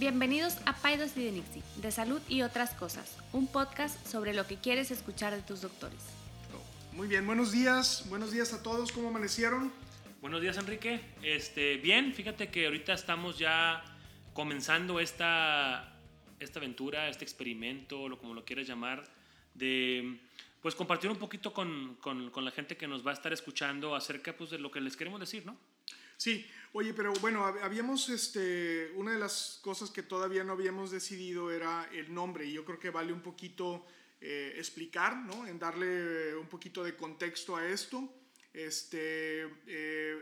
Bienvenidos a Paidos y de Nixie, de salud y otras cosas, un podcast sobre lo que quieres escuchar de tus doctores. Muy bien, buenos días, buenos días a todos, ¿cómo amanecieron? Buenos días, Enrique. Este, bien, fíjate que ahorita estamos ya comenzando esta, esta aventura, este experimento, lo como lo quieras llamar, de pues compartir un poquito con, con, con, la gente que nos va a estar escuchando acerca pues, de lo que les queremos decir, ¿no? Sí, oye, pero bueno, habíamos, este, una de las cosas que todavía no habíamos decidido era el nombre y yo creo que vale un poquito eh, explicar, ¿no? En darle un poquito de contexto a esto. Este, eh,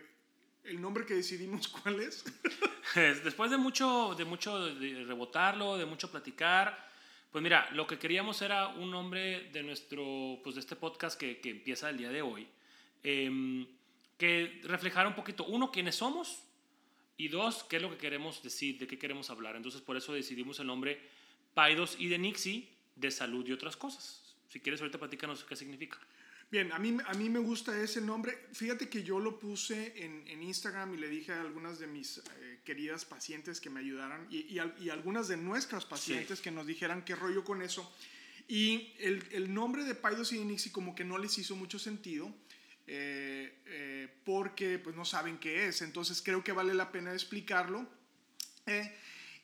el nombre que decidimos, ¿cuál es? Después de mucho, de mucho rebotarlo, de mucho platicar, pues mira, lo que queríamos era un nombre de nuestro, pues de este podcast que, que empieza el día de hoy, eh, que reflejara un poquito, uno, quiénes somos, y dos, qué es lo que queremos decir, de qué queremos hablar. Entonces, por eso decidimos el nombre Paidos y de Nixie, de salud y otras cosas. Si quieres, ahorita platícanos qué significa. Bien, a mí, a mí me gusta ese nombre. Fíjate que yo lo puse en, en Instagram y le dije a algunas de mis eh, queridas pacientes que me ayudaran y, y, y algunas de nuestras pacientes sí. que nos dijeran qué rollo con eso. Y el, el nombre de Paidos y de Nixie como que no les hizo mucho sentido. Eh, porque pues no saben qué es. Entonces creo que vale la pena explicarlo. Eh,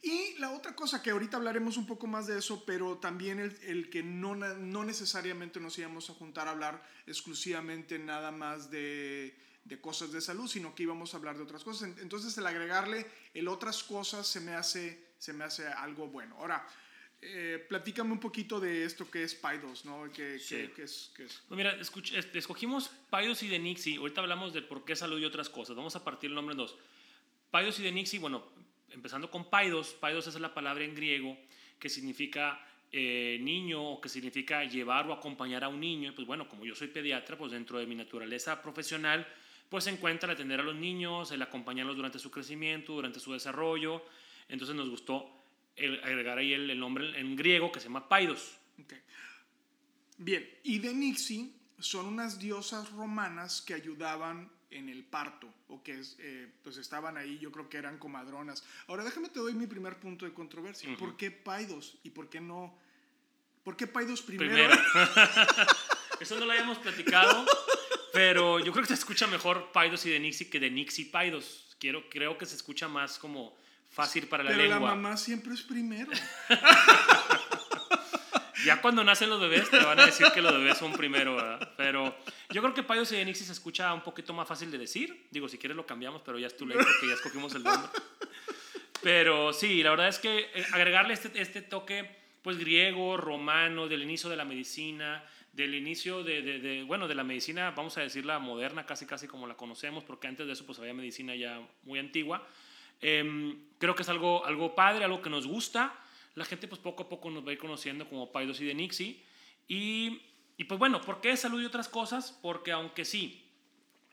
y la otra cosa que ahorita hablaremos un poco más de eso, pero también el, el, que no, no necesariamente nos íbamos a juntar a hablar exclusivamente nada más de, de cosas de salud, sino que íbamos a hablar de otras cosas. Entonces el agregarle el otras cosas se me hace, se me hace algo bueno. Ahora, eh, platícame un poquito de esto que es Paidos, ¿no? ¿Qué, sí. qué, qué es, qué es? Pues mira, escuch, este, escogimos Paidos y de Nixie. Ahorita hablamos de por qué salud y otras cosas. Vamos a partir el nombre en dos. Paidos y de Nixie, bueno, empezando con Paidos. Paidos es la palabra en griego que significa eh, niño o que significa llevar o acompañar a un niño. Pues bueno, como yo soy pediatra, pues dentro de mi naturaleza profesional, pues se encuentra el atender a los niños, el acompañarlos durante su crecimiento, durante su desarrollo. Entonces nos gustó el, agregar ahí el, el, nombre en griego que se llama Paidos. Okay. Bien, y de Nixie son unas diosas romanas que ayudaban en el parto, o que eh, pues estaban ahí, yo creo que eran comadronas. Ahora déjame te doy mi primer punto de controversia. Uh -huh. ¿Por qué Paidos y por qué no? ¿Por qué Paidos primero? primero. Eso no lo habíamos platicado, pero yo creo que se escucha mejor Paidos y de Nixie que de Nixie Paidos. Quiero, creo que se escucha más como fácil para la Pero lengua. Pero la mamá siempre es primero. ya cuando nacen los bebés te van a decir que los bebés son primero, ¿verdad? Pero yo creo que Paidos y Denixi se escucha un poquito más fácil de decir. Digo, si quieres lo cambiamos, pero ya es tu ley porque ya escogimos el nombre. Pero sí, la verdad es que eh, agregarle este, este toque pues griego, romano, del inicio de la medicina, del inicio de, de, de, bueno, de la medicina, vamos a decirla moderna, casi casi como la conocemos, porque antes de eso pues había medicina ya muy antigua. Eh, creo que es algo, algo padre, algo que nos gusta. La gente pues poco a poco nos va a ir conociendo como Paidos y de Nixie. Y, y pues bueno, ¿por qué salud y otras cosas? Porque aunque sí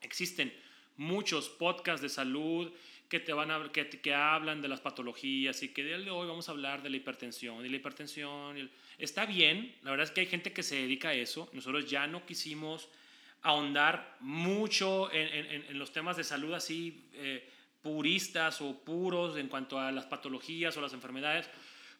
existen muchos podcasts de salud que, te van a, que, que hablan de las patologías y que de hoy vamos a hablar de la hipertensión y la hipertensión. Y el, está bien, la verdad es que hay gente que se dedica a eso. Nosotros ya no quisimos ahondar mucho en, en, en los temas de salud así. Eh, puristas o puros en cuanto a las patologías o las enfermedades,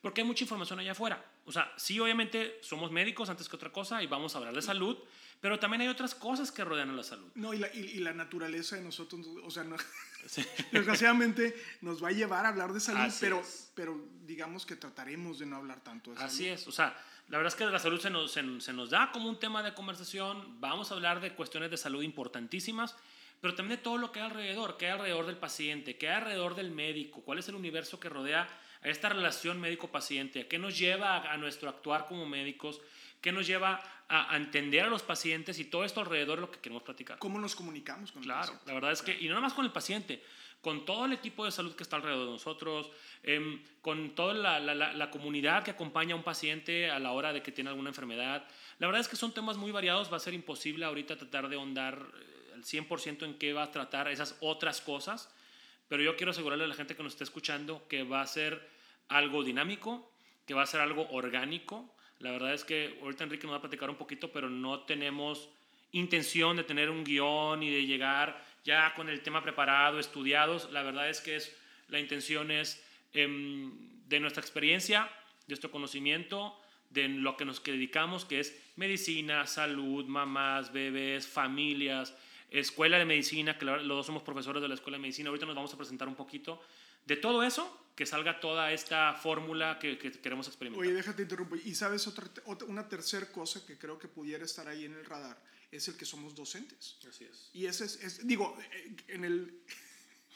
porque hay mucha información allá afuera. O sea, sí, obviamente somos médicos antes que otra cosa y vamos a hablar de salud, pero también hay otras cosas que rodean a la salud. No, y la, y, y la naturaleza de nosotros, o sea, no, sí. desgraciadamente nos va a llevar a hablar de salud, pero, pero digamos que trataremos de no hablar tanto de salud. Así es, o sea, la verdad es que la salud se nos, se, se nos da como un tema de conversación, vamos a hablar de cuestiones de salud importantísimas, pero también de todo lo que hay alrededor, qué hay alrededor del paciente, qué hay alrededor del médico, cuál es el universo que rodea a esta relación médico-paciente, qué nos lleva a, a, nuestro actuar como médicos, qué nos lleva a, a, entender a los pacientes y todo esto alrededor de lo que queremos platicar. ¿Cómo nos comunicamos con claro, el paciente? la verdad es que, y no nada más con el paciente, con todo el equipo de salud que está alrededor de nosotros, eh, con toda la, la, la, la, comunidad que acompaña a un paciente a la hora de que tiene alguna enfermedad. La verdad es que son temas muy variados, va a ser imposible ahorita tratar de ahondar al 100% en qué va a tratar esas otras cosas, pero yo quiero asegurarle a la gente que nos está escuchando que va a ser algo dinámico, que va a ser algo orgánico. La verdad es que ahorita Enrique nos va a platicar un poquito, pero no tenemos intención de tener un guion y de llegar ya con el tema preparado, estudiados. La verdad es que es, la intención es eh, de nuestra experiencia, de nuestro conocimiento, de lo que nos dedicamos, que es medicina, salud, mamás, bebés, familias, escuela de medicina, que los dos somos profesores de la escuela de medicina. Ahorita nos vamos a presentar un poquito de todo eso, que salga toda esta fórmula que, que, queremos experimentar. Oye, déjate interrumpir. Y sabes, otra, otra, una tercera cosa que creo que pudiera estar ahí en el radar es el que somos docentes. Así es. Y ese es, es digo, en el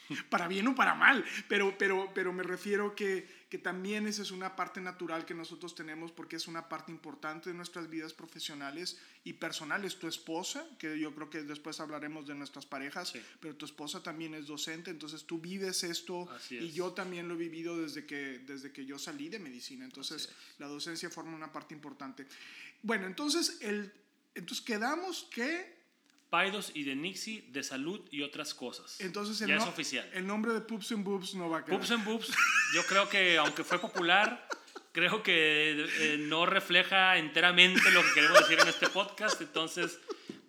para bien o para mal, pero, pero, pero me refiero que, que también esa es una parte natural que nosotros tenemos porque es una parte importante de nuestras vidas profesionales y personales. Tu esposa, que yo creo que después hablaremos de nuestras parejas, pero tu esposa también es docente, entonces tú vives esto y yo también lo he vivido desde que, desde que yo salí de medicina, entonces la docencia forma una parte importante. Bueno, entonces, el, entonces quedamos que Paidos y de Nixie de salud y otras cosas. Entonces el ya es oficial. El nombre de Poops and Boobs no va a quedar. Poops and Boobs, yo creo que aunque fue popular, creo que eh, no refleja enteramente lo que queremos decir en este podcast. Entonces,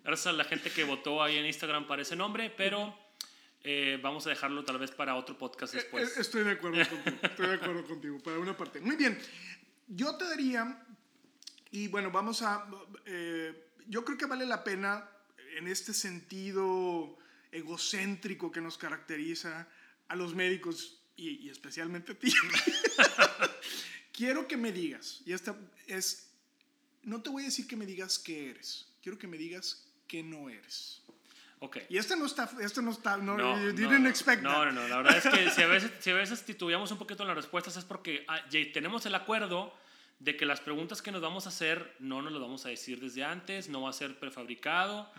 gracias a la gente que votó ahí en Instagram para ese nombre, pero eh, vamos a dejarlo tal vez para otro podcast eh, después. Estoy de acuerdo contigo. Estoy de acuerdo contigo, para una parte. Muy bien. Yo te daría, y bueno, vamos a, yo creo que vale la pena en este sentido egocéntrico que nos caracteriza a los médicos y, especialmente a ti. quiero que me digas, y esta es, no te voy a decir que me digas qué eres, quiero que me digas qué no eres. Ok. Y este no está, este no está, no, no you didn't no, expect no, no, no, la verdad es que si a veces, si a veces titubeamos un poquito en las respuestas es porque ah, tenemos el acuerdo de que las preguntas que nos vamos a hacer no nos las vamos a decir desde antes, no va a ser prefabricado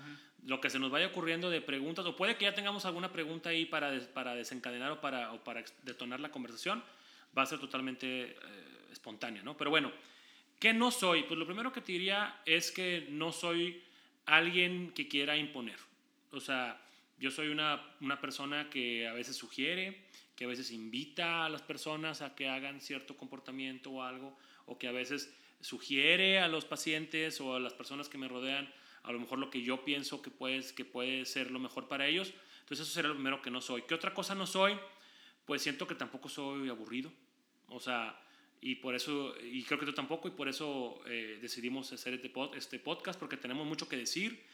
lo que se nos vaya ocurriendo de preguntas, o puede que ya tengamos alguna pregunta ahí para, para desencadenar o para, detonar la conversación, va a ser totalmente eh, espontánea, ¿no? Pero bueno, ¿qué no soy? Pues lo primero que te diría es que no soy alguien que quiera imponer. O sea, yo soy una, una persona que a veces sugiere, que a veces invita a las personas a que hagan cierto comportamiento o algo, o que a veces sugiere a los pacientes o a las personas que me rodean a lo mejor lo que yo pienso que, puedes, que puede ser lo mejor para ellos. Entonces eso sería lo primero que no soy. ¿Qué otra cosa no soy? Pues siento que tampoco soy aburrido. O sea, y por eso, y creo que tú tampoco, y por eso eh, decidimos hacer este, este podcast, porque tenemos mucho que decir.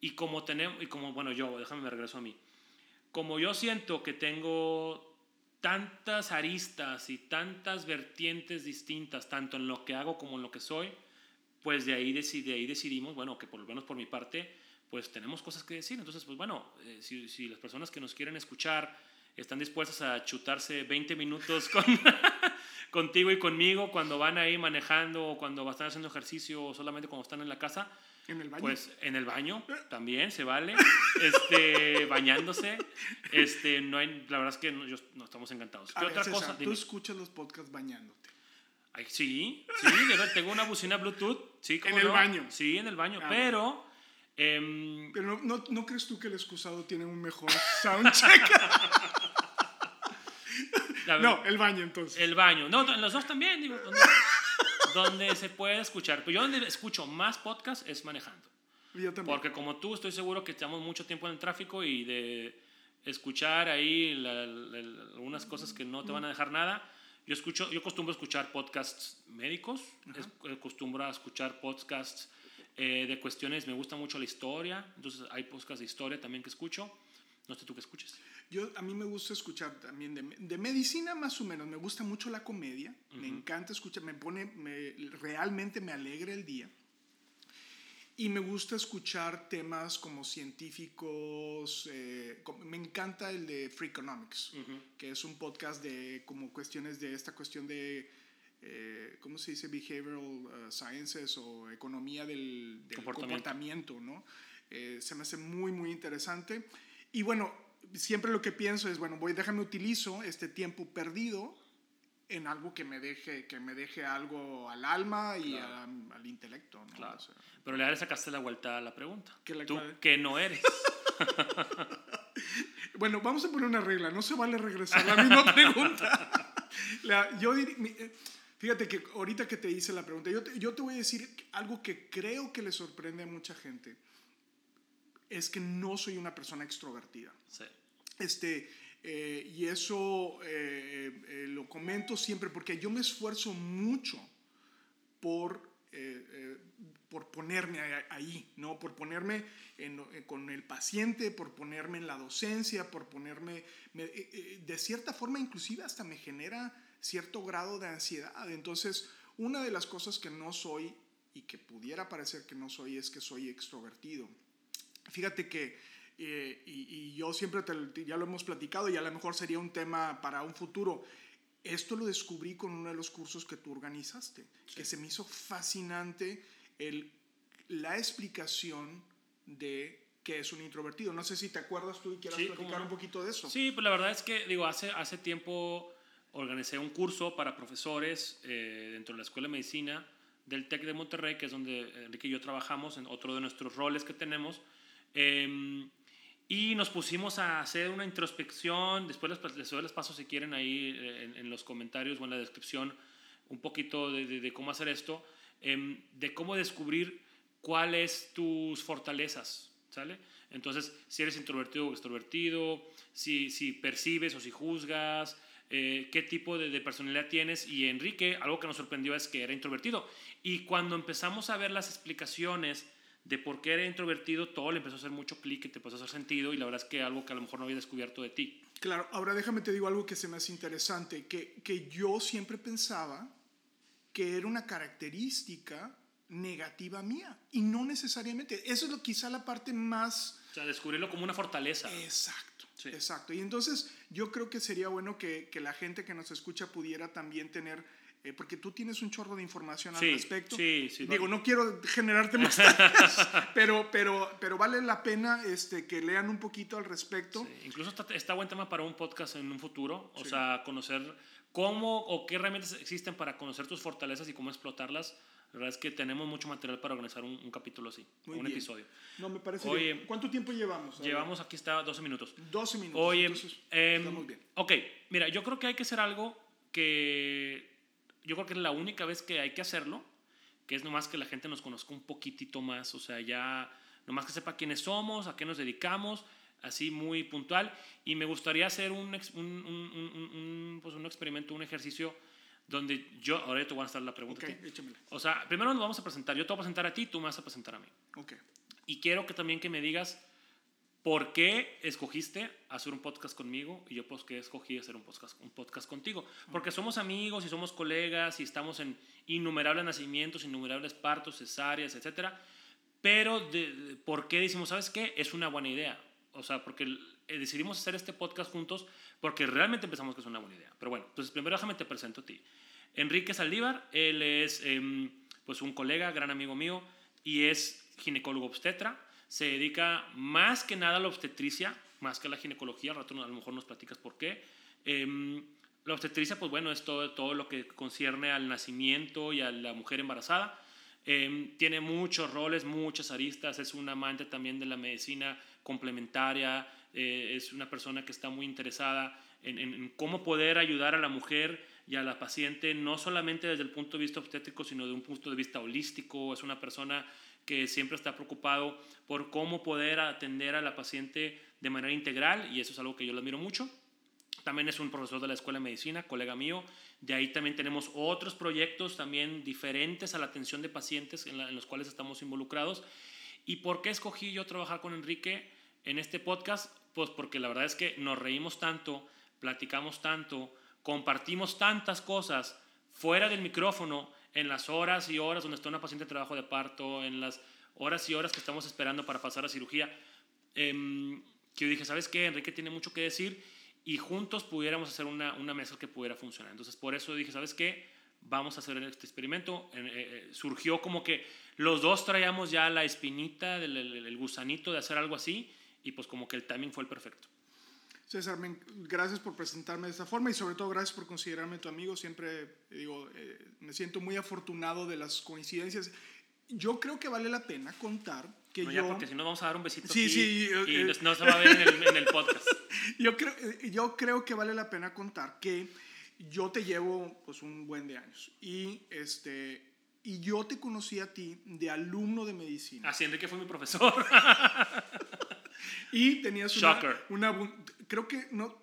Y como tenemos, y como, bueno, yo, déjame me regreso a mí. Como yo siento que tengo tantas aristas y tantas vertientes distintas, tanto en lo que hago como en lo que soy, pues de ahí, de ahí decidimos, bueno, que por lo menos por mi parte, pues tenemos cosas que decir. Entonces, pues bueno, eh, si, si, las personas que nos quieren escuchar están dispuestas a chutarse 20 minutos con, contigo y conmigo cuando van ahí manejando o cuando están haciendo ejercicio o solamente cuando están en la casa, ¿En el baño? Pues en el baño también se vale, este, bañándose. Este, no hay, la verdad es que no, no estamos encantados. ¿Qué otra cosa? Tú escuchas los podcasts bañándote. Sí, sí, tengo una bocina Bluetooth. Sí, ¿En el baño? Sí, en el baño, ah, pero... Em, pero no, no, crees tú que el excusado tiene un mejor soundcheck? no, el baño entonces. El baño. No, en los dos también, digo. Donde, se puede escuchar. Pero yo donde escucho más podcast es manejando. Yo también. Porque como tú, estoy seguro que estamos mucho tiempo en el tráfico y de escuchar ahí algunas cosas que no te van a dejar nada yo, escucho, yo acostumbro a escuchar podcasts médicos, acostumbro a escuchar podcasts eh, de cuestiones, me gusta mucho la historia, entonces hay podcasts de historia también que escucho. No sé tú qué escuches. Yo, a mí me gusta escuchar también de, de medicina más o menos, me gusta mucho la comedia, me encanta escuchar, me pone, me, realmente me alegra el día. Y me gusta escuchar temas como científicos. Eh, me encanta el de Freakonomics, que es un podcast de como cuestiones de esta cuestión de, eh, ¿cómo se dice? Behavioral uh, Sciences o economía del, comportamiento. ¿no? Eh, se me hace muy, muy interesante. Y bueno, siempre lo que pienso es, bueno, voy, déjame utilizo este tiempo perdido en algo que me deje, que me deje algo al alma y al intelecto. ¿no? Claro. Pero le sacaste la vuelta a la pregunta. ¿Qué Tú que no eres. bueno, vamos a poner una regla. No se vale regresar la misma pregunta. yo eh, fíjate que ahorita que te hice la pregunta, yo te, yo te voy a decir algo que creo que le sorprende a mucha gente. Es que no soy una persona extrovertida. Sí. Este, Eh, y eso eh, eh, lo comento siempre porque yo me esfuerzo mucho por, por ponerme ahí, ¿no? por ponerme con el paciente, por ponerme en la docencia, por ponerme, de cierta forma inclusive hasta me genera cierto grado de ansiedad. Entonces, una de las cosas que no soy y que pudiera parecer que no soy es que soy extrovertido. Fíjate que, eh, y, yo siempre te, ya lo hemos platicado y a lo mejor sería un tema para un futuro, esto lo descubrí con uno de los cursos que tú organizaste, que se me hizo fascinante el, la explicación de qué es un introvertido. No sé si te acuerdas tú y quieras platicar un poquito de eso. Sí, pues la verdad es que, digo, hace, hace tiempo organicé un curso para profesores eh, dentro de la Escuela de Medicina del TEC de Monterrey, que es donde Enrique y yo trabajamos, en otro de nuestros roles que tenemos. Em, y nos pusimos a hacer una introspección, después les, les doy los pasos si quieren ahí eh, en, los comentarios o en la descripción, un poquito de, cómo hacer esto, em, de cómo descubrir cuáles tus fortalezas, ¿sale? Entonces, si eres introvertido o extrovertido, si, si percibes o si juzgas, eh, qué tipo de, personalidad tienes. Y Enrique, algo que nos sorprendió es que era introvertido. Y cuando empezamos a ver las explicaciones de por qué era introvertido, todo le empezó a hacer mucho clic y te empezó a hacer sentido. Y la verdad es que algo que a lo mejor no había descubierto de ti. Claro, ahora déjame te digo algo que se me hace interesante, que, que yo siempre pensaba que era una característica negativa mía y no necesariamente. Eso es lo, quizá la parte más... O sea, descubrirlo como una fortaleza. Exacto. Exacto. Y entonces yo creo que sería bueno que, que, la gente que nos escucha pudiera también tener, eh, porque tú tienes un chorro de información al respecto. Sí, sí. Digo, no quiero generarte más, pero, pero, pero vale la pena este, que lean un poquito al respecto. Incluso está, está, buen tema para un podcast en un futuro, o sea, conocer cómo o qué herramientas existen para conocer tus fortalezas y cómo explotarlas la verdad es que tenemos mucho material para organizar un, capítulo así, un episodio. No, me parece Oye, ¿Cuánto tiempo llevamos? Llevamos, aquí está, 12 minutos. 12 minutos. Oye, em, bien. ok, mira, yo creo que hay que hacer algo que yo creo que es la única vez que hay que hacerlo, que es nomás que la gente nos conozca un poquitito más, o sea, ya nomás que sepa quiénes somos, a qué nos dedicamos, así muy puntual. Y me gustaría hacer un, un, un, pues un experimento, un ejercicio donde yo, ahora te voy a estar la pregunta. O sea, primero nos vamos a presentar. Yo te voy a presentar a ti, tú me vas a presentar a mí. Okay. Y quiero que también que me digas por qué escogiste hacer un podcast conmigo y yo por qué escogí hacer un podcast, un podcast contigo. Porque somos amigos y somos colegas y estamos en innumerables nacimientos, innumerables partos, cesáreas, etcétera. Pero de, ¿por qué decimos, sabes qué? Es una buena idea. O sea, porque eh, decidimos hacer este podcast juntos porque realmente pensamos que es una buena idea. Pero bueno, entonces primero déjame te presento a ti. Enrique Saldívar, él es em, pues un colega, gran amigo mío, y es ginecólogo obstetra. Se dedica más que nada a la obstetricia, más que a la ginecología. Al rato a lo mejor nos platicas por qué. Em, la obstetricia, pues bueno, es todo, todo lo que concierne al nacimiento y a la mujer embarazada. Em, tiene muchos roles, muchas aristas. Es un amante también de la medicina complementaria. Eh, es una persona que está muy interesada en, en cómo poder ayudar a la mujer y a la paciente, no solamente desde el punto de vista obstétrico, sino de un punto de vista holístico. Es una persona que siempre está preocupado por cómo poder atender a la paciente de manera integral y eso es algo que yo le admiro mucho. También es un profesor de la Escuela de Medicina, colega mío. De ahí también tenemos otros proyectos también diferentes a la atención de pacientes en, en los cuales estamos involucrados. ¿Y por qué escogí yo trabajar con Enrique en este podcast? Pues porque la verdad es que nos reímos tanto, platicamos tanto, compartimos tantas cosas fuera del micrófono en las horas y horas donde está una paciente en trabajo de parto, en las horas y horas que estamos esperando para pasar a cirugía, em, que yo dije, ¿sabes qué? Enrique tiene mucho que decir y juntos pudiéramos hacer una, una mesa que pudiera funcionar. Entonces, por eso dije, ¿sabes qué? Vamos a hacer este experimento. Eh, eh, surgió como que los dos traíamos ya la espinita, el gusanito de hacer algo así y pues como que el timing fue el perfecto. César, gracias por presentarme de esta forma y sobre todo gracias por considerarme tu amigo. Siempre digo, eh, me siento muy afortunado de las coincidencias. Yo creo que vale la pena contar que no, yo... Ya porque si no vamos a dar un besito sí, sí, y eh, no se va a ver en el, en el podcast. yo, creo, eh, yo creo que vale la pena contar que yo te llevo pues un buen de años y este y yo te conocí a ti de alumno de medicina. Así Enrique fue mi profesor. y tenías una, una, creo que no,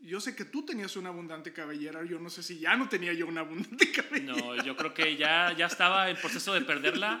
yo sé que tú tenías una abundante cabellera, yo no sé si ya no tenía yo una abundante cabellera. No, yo creo que ya, ya estaba en proceso de perderla,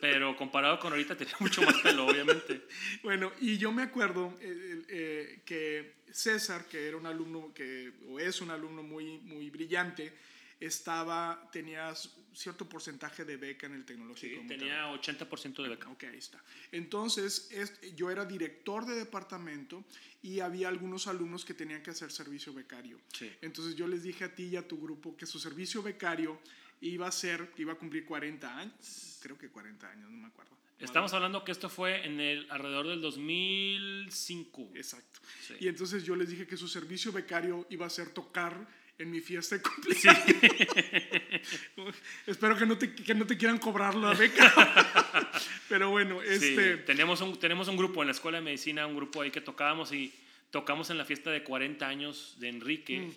pero comparado con ahorita tenía mucho más pelo, obviamente. Bueno, y yo me acuerdo eh, eh, que César, que era un alumno, que, o es un alumno muy, muy brillante, estaba, tenía cierto porcentaje de beca en el tecnológico. Sí, tenía 80% de beca. Ok, ahí está. Entonces, yo era director de departamento y había algunos alumnos que tenían que hacer servicio becario. Sí. Entonces yo les dije a ti y a tu grupo que su servicio becario iba a ser, iba a cumplir 40 años, creo que 40 años, no me acuerdo. Estamos hablando que esto fue en el alrededor del 2005. Exacto. Y entonces yo les dije que su servicio becario iba a ser tocar en mi fiesta de cumpleaños. Espero que no, te, que no te quieran cobrar la beca. Pero bueno, este... tenemos, un, tenemos un grupo en la Escuela de Medicina, un grupo ahí que tocábamos y tocamos en la fiesta de 40 años de Enrique. Mm.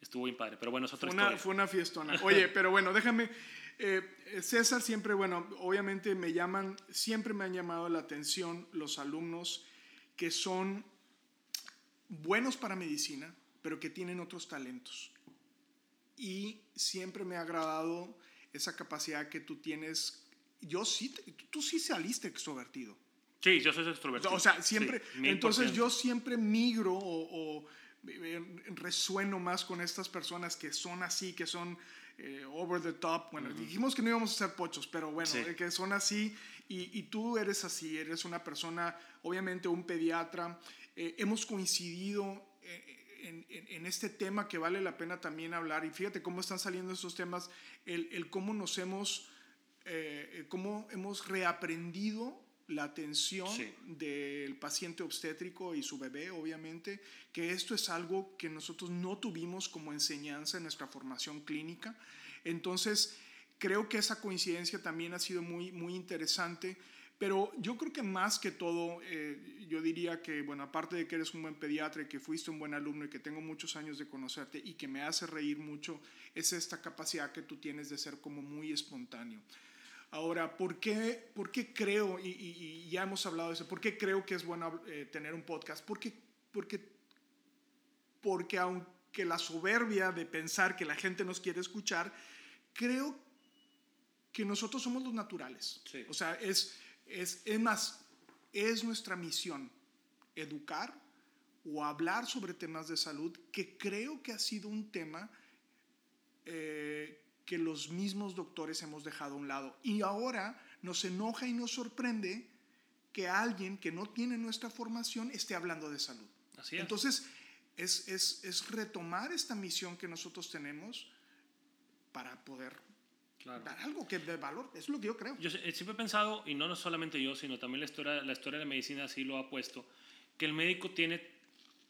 Estuvo bien padre, pero bueno, es otra fue una, Fue una fiestona. Oye, pero bueno, déjame... Eh, César siempre, bueno, obviamente me llaman, siempre me han llamado la atención los alumnos que son buenos para medicina, pero que tienen otros talentos y siempre me ha agradado esa capacidad que tú tienes. Yo sí, tú sí saliste extrovertido. Sí, yo soy extrovertido. O sea, siempre. entonces yo siempre migro o, resueno más con estas personas que son así, que son eh, over the top. Bueno, dijimos que no íbamos a ser pochos, pero bueno, que son así. Y, y, tú eres así, eres una persona, obviamente un pediatra. Eh, hemos coincidido. Eh, en, este tema que vale la pena también hablar, y fíjate cómo están saliendo estos temas, el, cómo nos hemos, eh, cómo hemos reaprendido la atención del paciente obstétrico y su bebé, obviamente, que esto es algo que nosotros no tuvimos como enseñanza en nuestra formación clínica. Entonces, creo que esa coincidencia también ha sido muy, muy interesante pero yo creo que más que todo, eh, yo diría que, bueno, aparte de que eres un buen pediatra y que fuiste un buen alumno y que tengo muchos años de conocerte y que me hace reír mucho, es esta capacidad que tú tienes de ser como muy espontáneo. Ahora, ¿por qué, por qué creo, y, ya hemos hablado de eso, por qué creo que es bueno eh, tener un podcast? Porque, porque, porque aunque la soberbia de pensar que la gente nos quiere escuchar, creo que nosotros somos los naturales. Sí. O sea, es es, es más, es nuestra misión educar o hablar sobre temas de salud, que creo que ha sido un tema eh, que los mismos doctores hemos dejado a un lado. Y ahora nos enoja y nos sorprende que alguien que no tiene nuestra formación esté hablando de salud. Así es. Entonces, es, es, es retomar esta misión que nosotros tenemos para poder Dar algo que de valor, es lo que yo creo. Yo siempre he pensado, y no, no solamente yo, sino también la historia, la historia de la medicina así lo ha puesto, que el médico tiene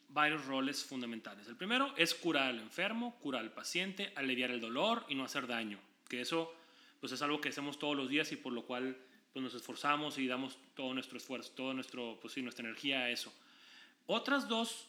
varios roles fundamentales. El primero es curar al enfermo, curar al paciente, aliviar el dolor y no hacer daño. Que eso pues es algo que hacemos todos los días y por lo cual pues, nos esforzamos y damos todo nuestro esfuerzo, todo nuestro, pues, sí, nuestra energía a eso. Otras dos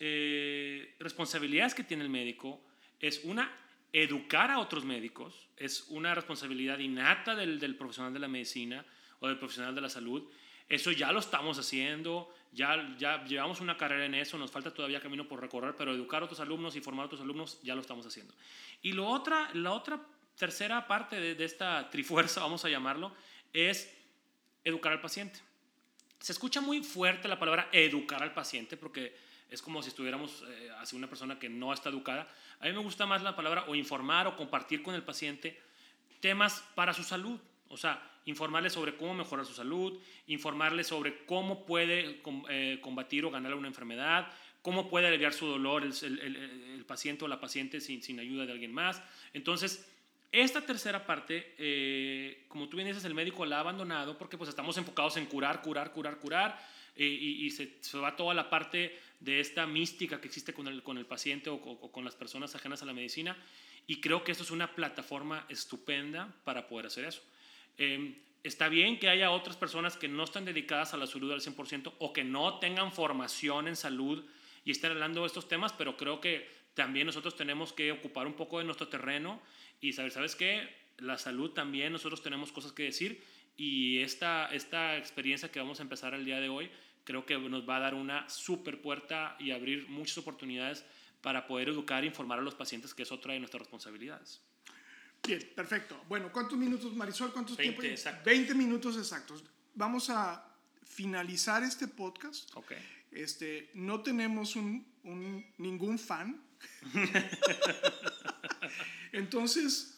eh, responsabilidades que tiene el médico es una educar a otros médicos es una responsabilidad innata del, del, profesional de la medicina o del profesional de la salud. Eso ya lo estamos haciendo, ya, ya llevamos una carrera en eso, nos falta todavía camino por recorrer, pero educar a otros alumnos y formar a otros alumnos ya lo estamos haciendo. Y lo otra, la otra tercera parte de, de esta trifuerza, vamos a llamarlo, es educar al paciente. Se escucha muy fuerte la palabra educar al paciente porque es como si estuviéramos eh, hacia una persona que no está educada. A mí me gusta más la palabra o informar o compartir con el paciente temas para su salud. O sea, informarle sobre cómo mejorar su salud, informarle sobre cómo puede eh, combatir o ganar una enfermedad, cómo puede aliviar su dolor el, paciente o la paciente sin, sin, ayuda de alguien más. Entonces, esta tercera parte, eh, como tú bien dices, el médico la ha abandonado porque pues estamos enfocados en curar, curar, curar, curar y, se, se, va toda la parte de esta mística que existe con el, con el paciente o, con las personas ajenas a la medicina. Y creo que esto es una plataforma estupenda para poder hacer eso. Em, está bien que haya otras personas que no están dedicadas a la salud al 100% o que no tengan formación en salud y estén hablando de estos temas, pero creo que también nosotros tenemos que ocupar un poco de nuestro terreno y saber, ¿sabes qué? La salud también nosotros tenemos cosas que decir y esta, esta experiencia que vamos a empezar el día de hoy creo que nos va a dar una super puerta y abrir muchas oportunidades para poder educar e informar a los pacientes, que es otra de nuestras responsabilidades. Bien, perfecto. Bueno, ¿cuántos minutos, Marisol? ¿Cuántos 20 tiempo? exactos. 20 minutos exactos. Vamos a finalizar este podcast. Ok. Este, no tenemos un, un- ningún fan. Entonces,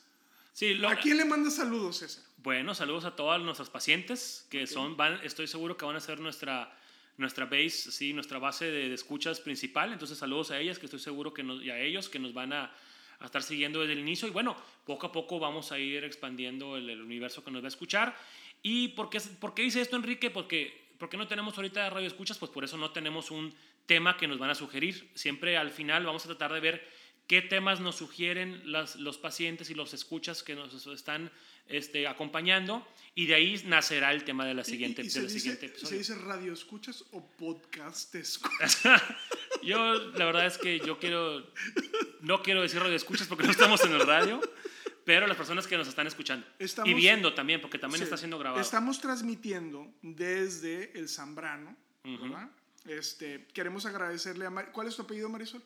Sí, lo- ¿a quién le manda saludos, César? Bueno, saludos a todos nuestros pacientes que son, van, estoy seguro que van a ser nuestra, nuestra base, sí, nuestra base de, escuchas principal. Entonces, saludos a ellas, que estoy seguro que nos, y a ellos que nos van a, estar siguiendo desde el inicio. Y bueno, poco a poco vamos a ir expandiendo el, universo que nos va a escuchar. ¿Y por qué, por dice esto, Enrique? Porque, porque no tenemos ahorita radio escuchas, pues por eso no tenemos un tema que nos van a sugerir. Siempre al final vamos a tratar de ver qué temas nos sugieren las- los pacientes y los escuchas que nos están este, acompañando y de ahí nacerá el tema de la siguiente, ¿Y- y se, siguiente dice, episodio. ¿Se dice radio escuchas o podcast escuchas? Yo la verdad es que yo quiero, no quiero decir radio escuchas porque no estamos en el radio, pero las personas que nos están escuchando y Estamos- viendo también porque también Sí. está siendo grabado. Estamos transmitiendo desde el Zambrano, Ujú. ¿verdad? Este, queremos agradecerle a Mar- ¿Cuál es tu apellido, Marisol?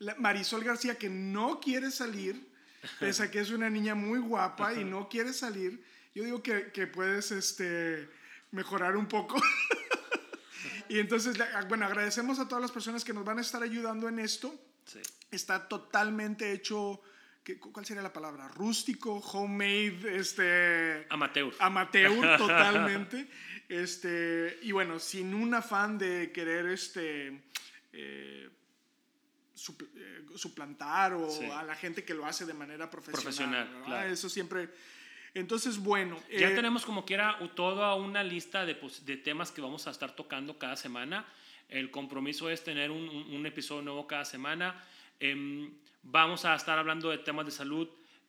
La- Marisol García, que no quiere salir, pese a que es una niña muy guapa y no quiere salir. Yo digo que, que puedes este, mejorar un poco. y entonces, la- bueno, agradecemos a todas las personas que nos van a estar ayudando en esto. Sí. Está totalmente hecho, ¿qué- ¿cuál sería la palabra? Rústico, homemade, este Amateur. amateur totalmente. Este, y bueno, sin un afán de querer este, eh, supl- eh, suplantar o Sí. a la gente que lo hace de manera profesional. Profesional, ¿verdad? claro. Eso siempre. Entonces, bueno. Ya eh, tenemos como quiera toda una lista de, pos- de temas que vamos a estar tocando cada semana. El compromiso es tener un, un- un episodio nuevo cada semana. Em, vamos a estar hablando de temas de salud,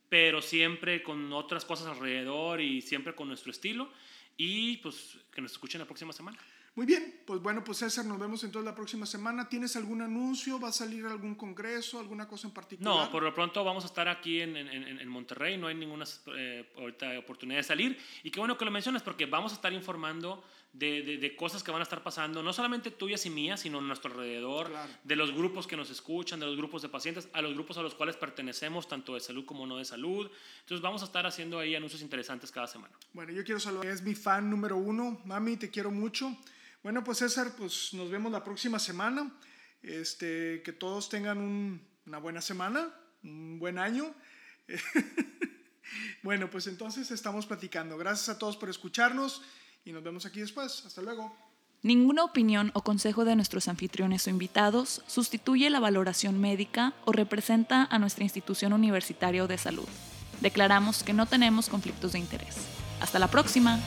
pero siempre con otras cosas alrededor y siempre con nuestro estilo. Y pues que nos escuchen la próxima semana. Muy bien, pues bueno, pues César, nos vemos entonces la próxima semana. ¿Tienes algún anuncio? ¿Va a salir algún congreso? ¿Alguna cosa en particular? No, por lo pronto vamos a estar aquí en, en- en- Monterrey, no hay ninguna eh, ahorita oportunidad de salir. Y qué bueno que lo mencionas porque vamos a estar informando de, de- de cosas que van a estar pasando, no solamente tuyas y mías, sino a nuestro alrededor, Claro. de los grupos que nos escuchan, de los grupos de pacientes, a los grupos a los cuales pertenecemos, tanto de salud como no de salud. Entonces vamos a estar haciendo ahí anuncios interesantes cada semana. Bueno, yo quiero saludar. Es mi fan número uno. Mami, te quiero mucho. Bueno, pues César, pues nos vemos la próxima semana. Este, que todos tengan un- una buena semana, un buen año. bueno, pues entonces estamos platicando. Gracias a todos por escucharnos y nos vemos aquí después. Hasta luego. Ninguna opinión o consejo de nuestros anfitriones o invitados sustituye la valoración médica o representa a nuestra institución universitaria o de salud. Declaramos que no tenemos conflictos de interés. Hasta la próxima.